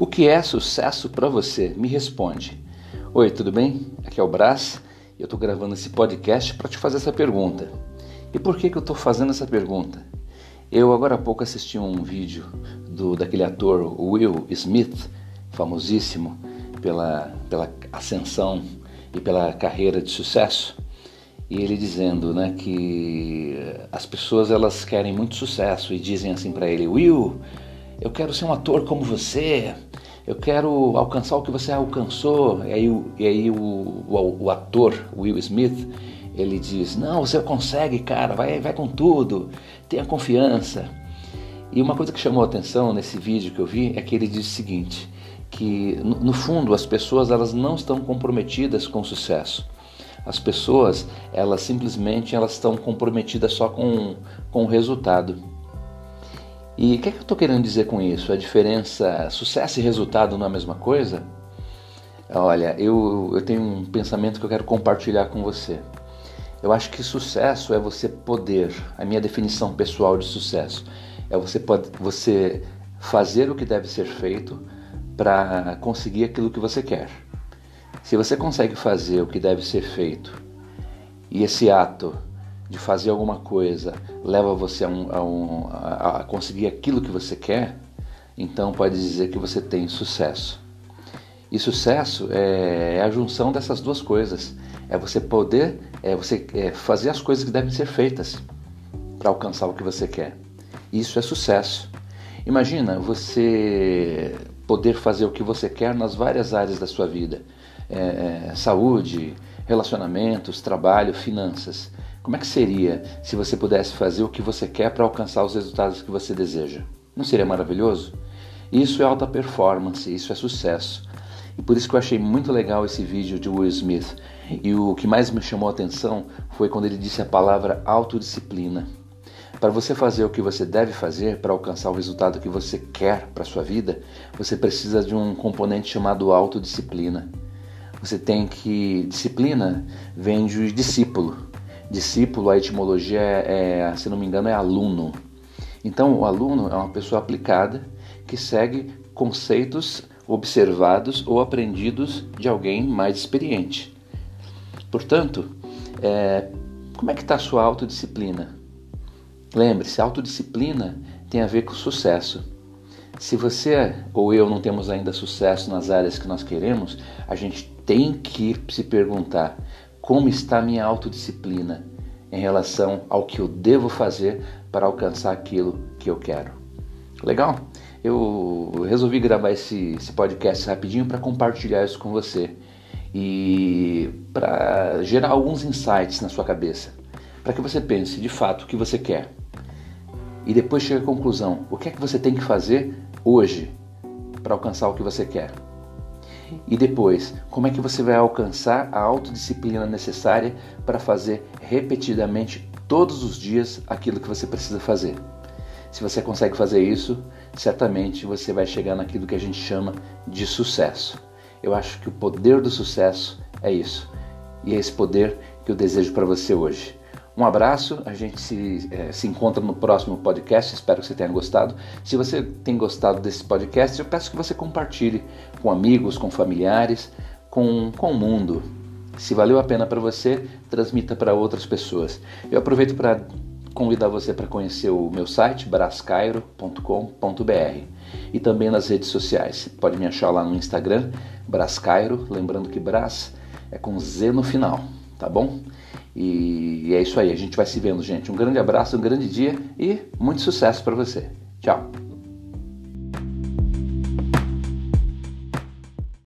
O que é sucesso para você? Me responde. Oi, tudo bem? Aqui é o Brás e eu estou gravando esse podcast para te fazer essa pergunta. E por que, que eu estou fazendo essa pergunta? Eu agora há pouco assisti um vídeo do daquele ator Will Smith, famosíssimo pela, pela ascensão e pela carreira de sucesso e ele dizendo né, que as pessoas elas querem muito sucesso e dizem assim para ele Will eu quero ser um ator como você. Eu quero alcançar o que você alcançou. E aí, e aí o, o, o ator Will Smith ele diz não você consegue cara vai vai com tudo. Tenha confiança. E uma coisa que chamou a atenção nesse vídeo que eu vi é que ele diz o seguinte que no, no fundo as pessoas elas não estão comprometidas com o sucesso. As pessoas, elas simplesmente elas estão comprometidas só com, com o resultado. E o que, é que eu estou querendo dizer com isso? A diferença, sucesso e resultado não é a mesma coisa? Olha, eu, eu tenho um pensamento que eu quero compartilhar com você. Eu acho que sucesso é você poder, a minha definição pessoal de sucesso, é você, pode, você fazer o que deve ser feito para conseguir aquilo que você quer. Se você consegue fazer o que deve ser feito e esse ato de fazer alguma coisa leva você a, um, a, um, a, conseguir aquilo que você quer, então pode dizer que você tem sucesso. E sucesso é, é a junção dessas duas coisas. É você poder, é você é fazer as coisas que devem ser feitas para alcançar o que você quer. Isso é sucesso. Imagina você poder fazer o que você quer nas várias áreas da sua vida é, é, saúde, relacionamentos, trabalho, finanças. Como é que seria se você pudesse fazer o que você quer para alcançar os resultados que você deseja? Não seria maravilhoso? Isso é alta performance, isso é sucesso. E por isso que eu achei muito legal esse vídeo de Will Smith. E o que mais me chamou a atenção foi quando ele disse a palavra autodisciplina. Para você fazer o que você deve fazer para alcançar o resultado que você quer para sua vida, você precisa de um componente chamado autodisciplina. Você tem que. Disciplina vem de discípulo. Discípulo, a etimologia é, é, se não me engano, é aluno. Então, o aluno é uma pessoa aplicada que segue conceitos observados ou aprendidos de alguém mais experiente. Portanto, é, como é que está a sua autodisciplina? Lembre-se, autodisciplina tem a ver com sucesso. Se você ou eu não temos ainda sucesso nas áreas que nós queremos, a gente tem que se perguntar como está minha autodisciplina em relação ao que eu devo fazer para alcançar aquilo que eu quero. Legal? Eu resolvi gravar esse, esse podcast rapidinho para compartilhar isso com você e para gerar alguns insights na sua cabeça, para que você pense de fato o que você quer e depois chegue à conclusão: o que é que você tem que fazer hoje para alcançar o que você quer? E depois, como é que você vai alcançar a autodisciplina necessária para fazer repetidamente todos os dias aquilo que você precisa fazer? Se você consegue fazer isso, certamente você vai chegar naquilo que a gente chama de sucesso. Eu acho que o poder do sucesso é isso. E é esse poder que eu desejo para você hoje. Um abraço, a gente se, é, se encontra no próximo podcast, espero que você tenha gostado. Se você tem gostado desse podcast, eu peço que você compartilhe com amigos, com familiares, com, com o mundo. Se valeu a pena para você, transmita para outras pessoas. Eu aproveito para convidar você para conhecer o meu site, brascairo.com.br e também nas redes sociais. Pode me achar lá no Instagram, Brascairo, lembrando que Bras é com Z no final, tá bom? E é isso aí, a gente vai se vendo, gente. Um grande abraço, um grande dia e muito sucesso para você. Tchau.